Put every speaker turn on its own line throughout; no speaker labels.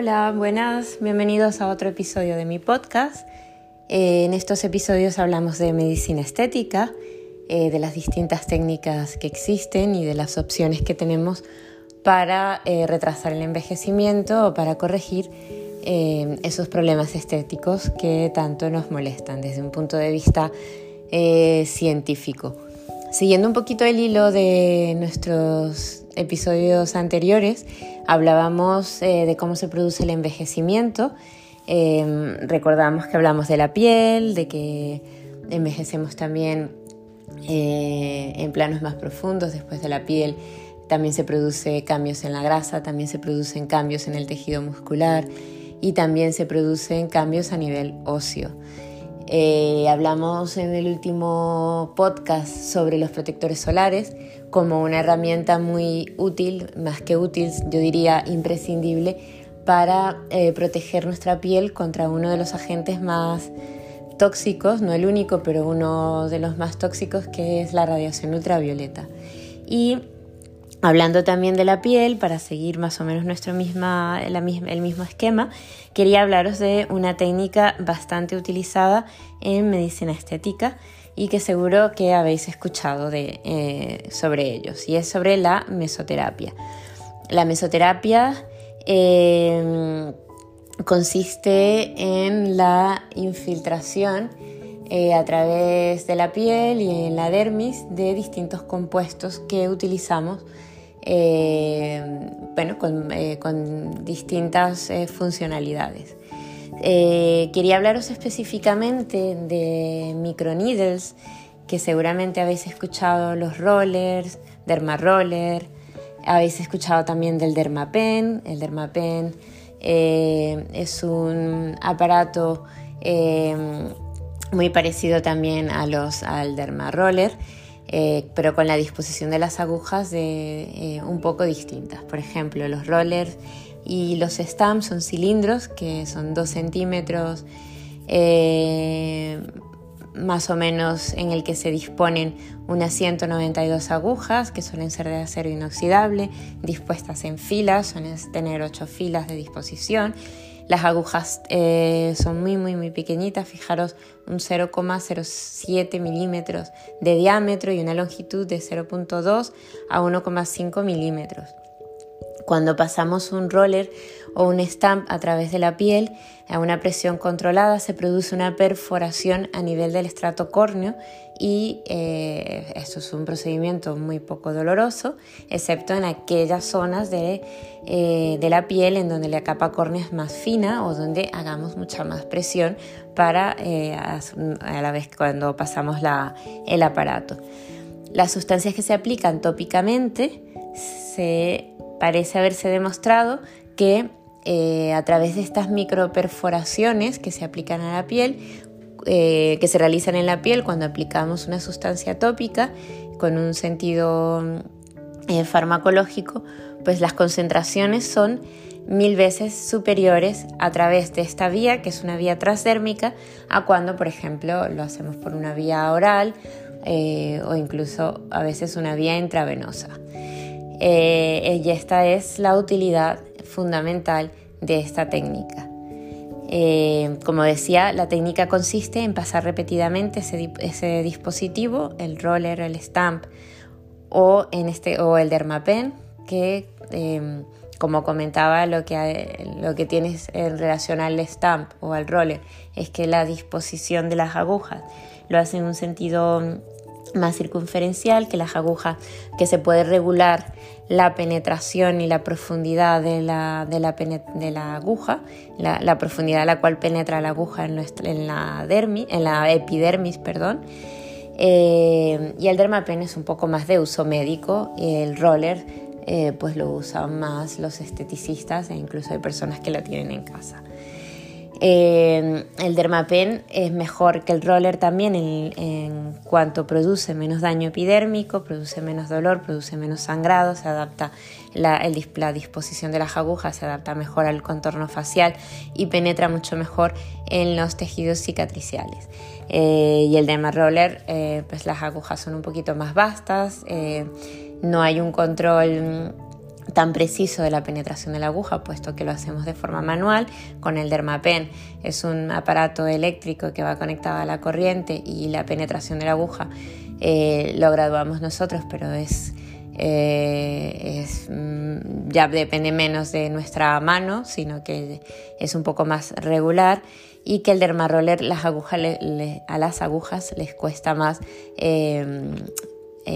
Hola, buenas, bienvenidos a otro episodio de mi podcast. Eh, en estos episodios hablamos de medicina estética, eh, de las distintas técnicas que existen y de las opciones que tenemos para eh, retrasar el envejecimiento o para corregir esos problemas estéticos que tanto nos molestan desde un punto de vista científico. Siguiendo un poquito el hilo de nuestros episodios anteriores, hablábamos eh, de cómo se produce el envejecimiento. Eh, recordamos que hablamos de la piel, de que envejecemos también eh, en planos más profundos después de la piel. También se produce cambios en la grasa, también se producen cambios en el tejido muscular y también se producen cambios a nivel óseo. Eh, hablamos en el último podcast sobre los protectores solares como una herramienta muy útil, más que útil, yo diría imprescindible, para eh, proteger nuestra piel contra uno de los agentes más tóxicos, no el único, pero uno de los más tóxicos que es la radiación ultravioleta. Y Hablando también de la piel, para seguir más o menos nuestro misma, el mismo esquema, quería hablaros de una técnica bastante utilizada en medicina estética y que seguro que habéis escuchado de, eh, sobre ellos, y es sobre la mesoterapia. La mesoterapia eh, consiste en la infiltración eh, a través de la piel y en la dermis de distintos compuestos que utilizamos eh, bueno, con, eh, distintas funcionalidades. quería hablaros específicamente de microneedles, que seguramente habéis escuchado los rollers, dermaroller, habéis escuchado también del dermapen. El dermapen es un aparato muy parecido también a los, al derma roller, eh, pero con la disposición de las agujas de, eh, un poco distintas. Por ejemplo, los rollers y los stamps son cilindros que son 2 centímetros eh, más o menos en el que se disponen unas 192 agujas que suelen ser de acero inoxidable, dispuestas en filas, suelen tener 8 filas de disposición las agujas eh, son muy, muy, muy pequeñitas, fijaros un 0,07 milímetros de diámetro y una longitud de 0,2 a 1,5 milímetros. Cuando pasamos un roller o un stamp a través de la piel a una presión controlada se produce una perforación a nivel del estrato córneo y eh, esto es un procedimiento muy poco doloroso, excepto en aquellas zonas de, eh, la piel en donde la capa córnea es más fina o donde hagamos mucha más presión para eh, a, la vez cuando pasamos el aparato. Las sustancias que se aplican tópicamente se parece haberse demostrado que eh, a través de estas microperforaciones que se aplican a la piel, eh, que se realizan en la piel cuando aplicamos una sustancia tópica con un sentido eh, farmacológico, pues las concentraciones son mil veces superiores a través de esta vía, que es una vía transdérmica, a cuando, por ejemplo, lo hacemos por una vía oral o incluso a veces una vía intravenosa. Eh, y esta es la utilidad fundamental de esta técnica. Eh, como decía, la técnica consiste en pasar repetidamente ese, dispositivo, el roller, el stamp o, en este, o el dermapen, que em, como comentaba, lo que, lo que tienes en relación al stamp o al roller es que la disposición de las agujas lo hace en un sentido más circunferencial, que las agujas, que se puede regular la penetración y la profundidad de la, de la, de la aguja, la, profundidad a la cual penetra la aguja en, nuestra, en, la, dermis, en la epidermis. Perdón. Eh, y el dermapen es un poco más de uso médico el roller eh, pues lo usan más los esteticistas e incluso hay personas que lo tienen en casa. Eh, el dermapen es mejor que el roller también en, cuanto produce menos daño epidérmico, produce menos dolor, produce menos sangrado, se adapta la, disposición de las agujas, se adapta mejor al contorno facial y penetra mucho mejor en los tejidos cicatriciales. Eh, y el derma roller, eh, pues las agujas son un poquito más vastas, no hay un control tan preciso de la penetración de la aguja, puesto que lo hacemos de forma manual con el Dermapen. Es un aparato eléctrico que va conectado a la corriente y la penetración de la aguja eh, lo graduamos nosotros, pero es, eh, mm, ya depende menos de nuestra mano, sino que es un poco más regular y que el dermaroller las agujas a las agujas les cuesta más eh,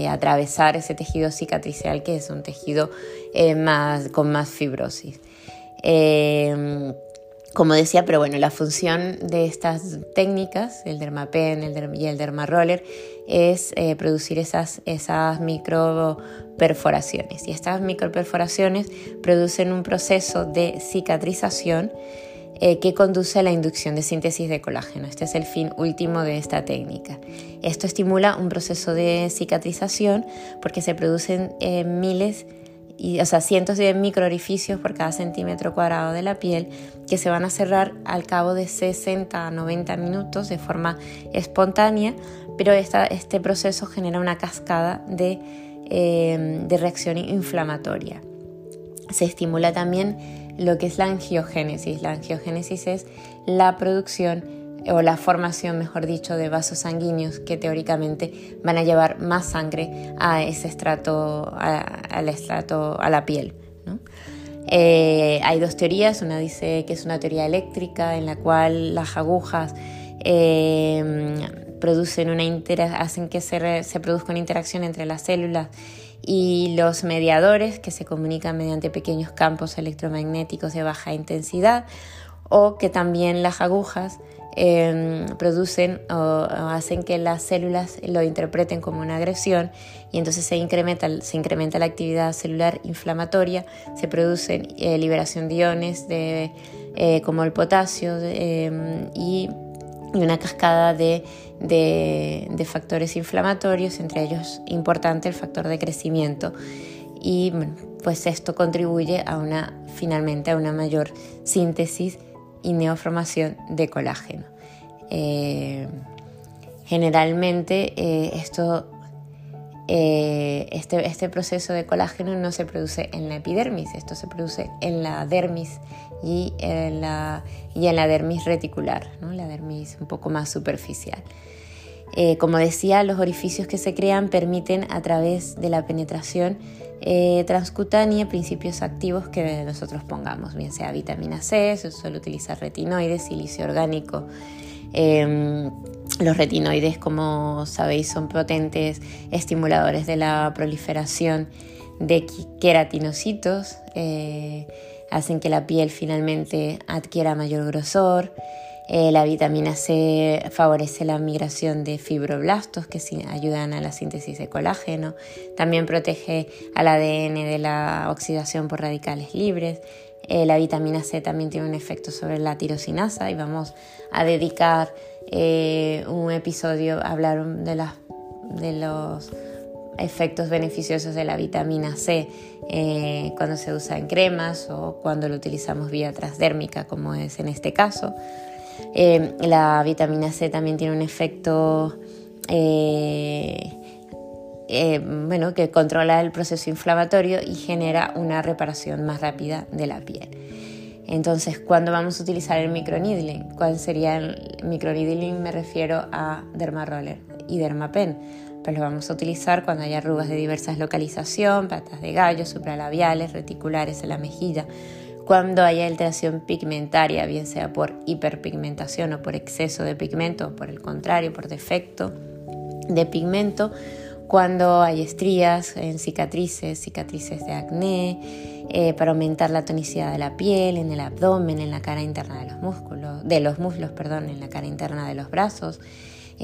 atravesar ese tejido cicatricial que es un tejido más, con más fibrosis. Como decía, pero bueno, la función de estas técnicas, el dermapen el y el dermaroller, es eh, producir esas, esas microperforaciones. Y estas microperforaciones producen un proceso de cicatrización eh, que conduce a la inducción de síntesis de colágeno. Este es el fin último de esta técnica. Esto estimula un proceso de cicatrización porque se producen eh, miles y, o sea, cientos de microorificios por cada centímetro cuadrado de la piel que se van a cerrar al cabo de 60 a 90 minutos de forma espontánea, pero este proceso genera una cascada de, eh, de reacción inflamatoria. Se estimula también lo que es la angiogénesis. La angiogénesis es la producción o la formación, mejor dicho, de vasos sanguíneos que teóricamente van a llevar más sangre a ese estrato, al estrato, a la piel. Eh, hay dos teorías, una dice que es una teoría eléctrica en la cual las agujas eh, producen una hacen que se, se produzca una interacción entre las células y los mediadores que se comunican mediante pequeños campos electromagnéticos de baja intensidad o que también las agujas Em, producen o, hacen que las células lo interpreten como una agresión y entonces se incrementa, se incrementa la actividad celular inflamatoria, se produce eh, liberación de iones de, eh, como el potasio em, y, una cascada de, de, factores inflamatorios, entre ellos importante el factor de crecimiento. Y pues esto contribuye a una, finalmente a una mayor síntesis y neoformación de colágeno. Eh, generalmente eh, esto, eh, este, este, proceso de colágeno no se produce en la epidermis, esto se produce en la dermis y en la, y en la dermis reticular, la dermis un poco más superficial. como decía, los orificios que se crean permiten a través de la penetración eh, transcutánea principios activos que nosotros pongamos, bien sea vitamina C, se suele utilizar retinoides, silicio orgánico. Em, los retinoides, como sabéis, son potentes estimuladores de la proliferación de queratinocitos, eh, hacen que la piel finalmente adquiera mayor grosor, eh, la vitamina C favorece la migración de fibroblastos que ayudan a la síntesis de colágeno. También protege al ADN de la oxidación por radicales libres. Eh, la vitamina C también tiene un efecto sobre la tirosinasa y vamos a dedicar eh, un episodio a hablar de, de los efectos beneficiosos de la vitamina C cuando se usa en cremas o cuando lo utilizamos vía transdérmica como es en este caso. Eh, la vitamina C también tiene un efecto eh, eh, bueno, que controla el proceso inflamatorio y genera una reparación más rápida de la piel. Entonces, ¿cuándo vamos a utilizar el microneedling? ¿Cuál sería el microneedling? Me refiero a dermaroller y dermapen. Pues lo vamos a utilizar cuando haya arrugas de diversas localización, patas de gallo, supralabiales, reticulares en la mejilla, cuando haya alteración pigmentaria, bien sea por hiperpigmentación o por exceso de pigmento, o por el contrario, por defecto de pigmento, cuando hay estrías en cicatrices, cicatrices de acné, eh, para aumentar la tonicidad de la piel, en el abdomen, en la cara interna de los músculos, de los muslos, perdón, en la cara interna de los brazos,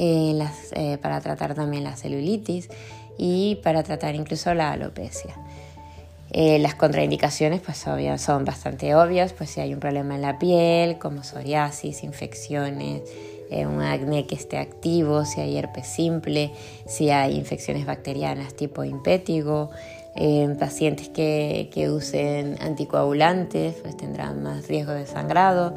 eh, eh, para tratar también la celulitis y para tratar incluso la alopecia. Eh, las contraindicaciones pues son bastante obvias, pues si hay un problema en la piel, como psoriasis, infecciones, un acné que esté activo, si hay herpes simple, si hay infecciones bacterianas tipo impétigo, en pacientes que, que, usen anticoagulantes pues tendrán más riesgo de sangrado,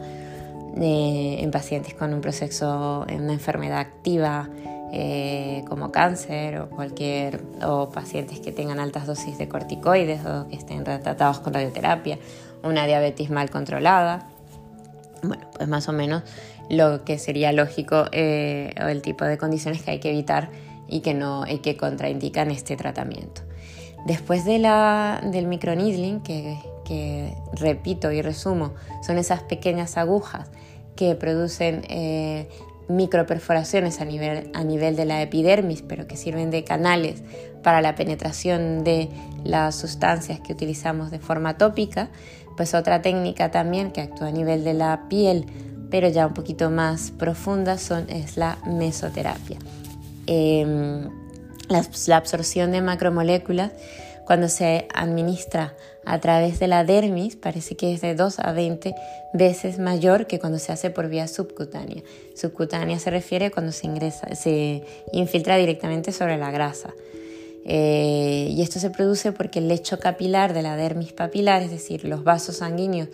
eh, en pacientes con un proceso, en una enfermedad activa eh, como cáncer o cualquier o pacientes que tengan altas dosis de corticoides o que estén tratados con radioterapia, una diabetes mal controlada. Bueno, pues más o menos lo que sería lógico eh, o el tipo de condiciones que hay que evitar y que, no, y que contraindican este tratamiento. Después de la, del microneedling, que, repito y resumo, son esas pequeñas agujas que producen eh, microperforaciones a nivel, a nivel de la epidermis, pero que sirven de canales para la penetración de las sustancias que utilizamos de forma tópica, pues otra técnica también que actúa a nivel de la piel, pero ya un poquito más profunda, son, es la mesoterapia. Em, la, absorción de macromoléculas cuando se administra a través de la dermis parece que es de 2 a 20 veces mayor que cuando se hace por vía subcutánea. Subcutánea se refiere cuando se ingresa, se infiltra directamente sobre la grasa. Eh, y esto se produce porque el lecho capilar de la dermis papilar, es decir, los vasos sanguíneos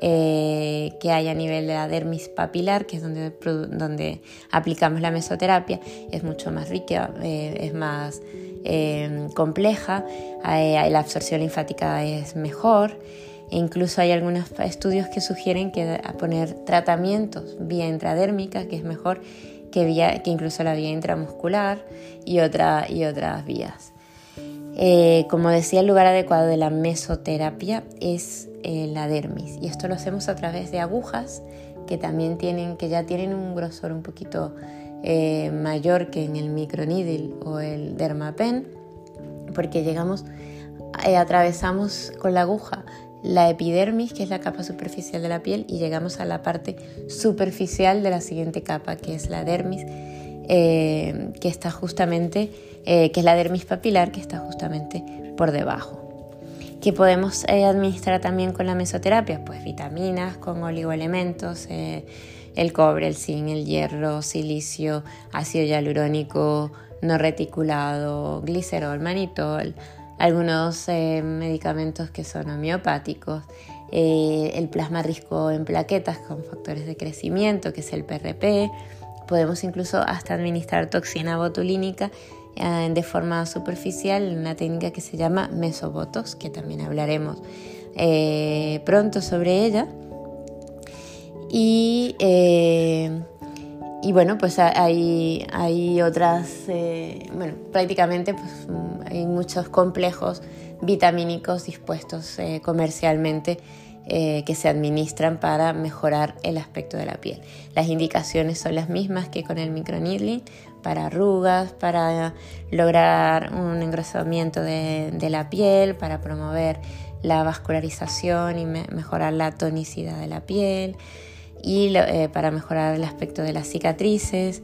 eh, que hay a nivel de la dermis papilar, que es donde, donde aplicamos la mesoterapia, es mucho más rica, eh, es más compleja, la absorción linfática es mejor. E incluso hay algunos estudios que sugieren que poner tratamientos vía intradérmica, que es mejor que, vía, que incluso la vía intramuscular y, y otras vías. Eh, como decía, el lugar adecuado de la mesoterapia es eh, la dermis y esto lo hacemos a través de agujas que también tienen, que ya tienen un grosor un poquito eh, mayor que en el microneedle o el dermapen, porque llegamos, atravesamos con la aguja la epidermis, que es la capa superficial de la piel, y llegamos a la parte superficial de la siguiente capa, que es la dermis, que está justamente eh, que es la dermis papilar, que está justamente por debajo. ¿Qué podemos eh, administrar también con la mesoterapia? Pues vitaminas con oligoelementos, eh, el cobre, el zinc, el hierro, silicio, ácido hialurónico no reticulado, glicerol, manitol, algunos medicamentos que son homeopáticos, el plasma rico en plaquetas con factores de crecimiento, que es el PRP. Podemos incluso hasta administrar toxina botulínica eh, de forma superficial una técnica que se llama mesobotox, que también hablaremos eh, pronto sobre ella. Y, eh, y bueno, pues hay, hay otras, bueno, prácticamente pues, hay muchos complejos vitamínicos dispuestos comercialmente que se administran para mejorar el aspecto de la piel. Las indicaciones son las mismas que con el microneedling, para arrugas, para lograr un engrosamiento de, la piel, para promover la vascularización y mejorar la tonicidad de la piel y eh, para mejorar el aspecto de las cicatrices.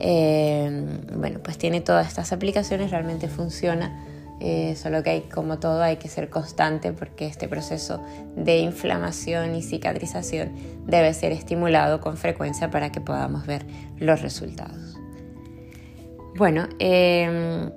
Eh, bueno, pues tiene todas estas aplicaciones, realmente funciona, eh, solo que hay, como todo, hay que ser constante porque este proceso de inflamación y cicatrización debe ser estimulado con frecuencia para que podamos ver los resultados. Bueno, em,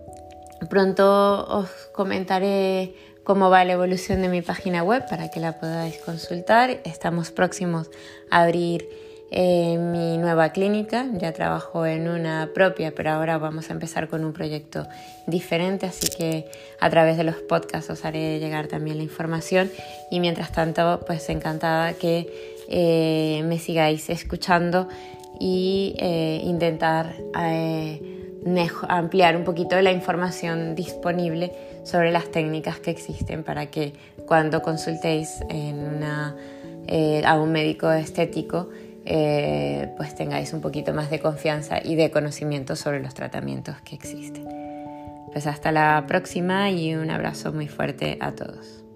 pronto os comentaré cómo va la evolución de mi página web para que la podáis consultar. Estamos próximos a abrir eh, mi nueva clínica. Ya trabajo en una propia, pero ahora vamos a empezar con un proyecto diferente, así que a través de los podcasts os haré llegar también la información. Y mientras tanto, pues encantada que eh, me sigáis escuchando y eh, intentar ampliar un poquito la información disponible sobre las técnicas que existen para que cuando consultéis eh, a un médico estético eh, pues tengáis un poquito más de confianza y de conocimiento sobre los tratamientos que existen. Pues hasta la próxima y un abrazo muy fuerte a todos.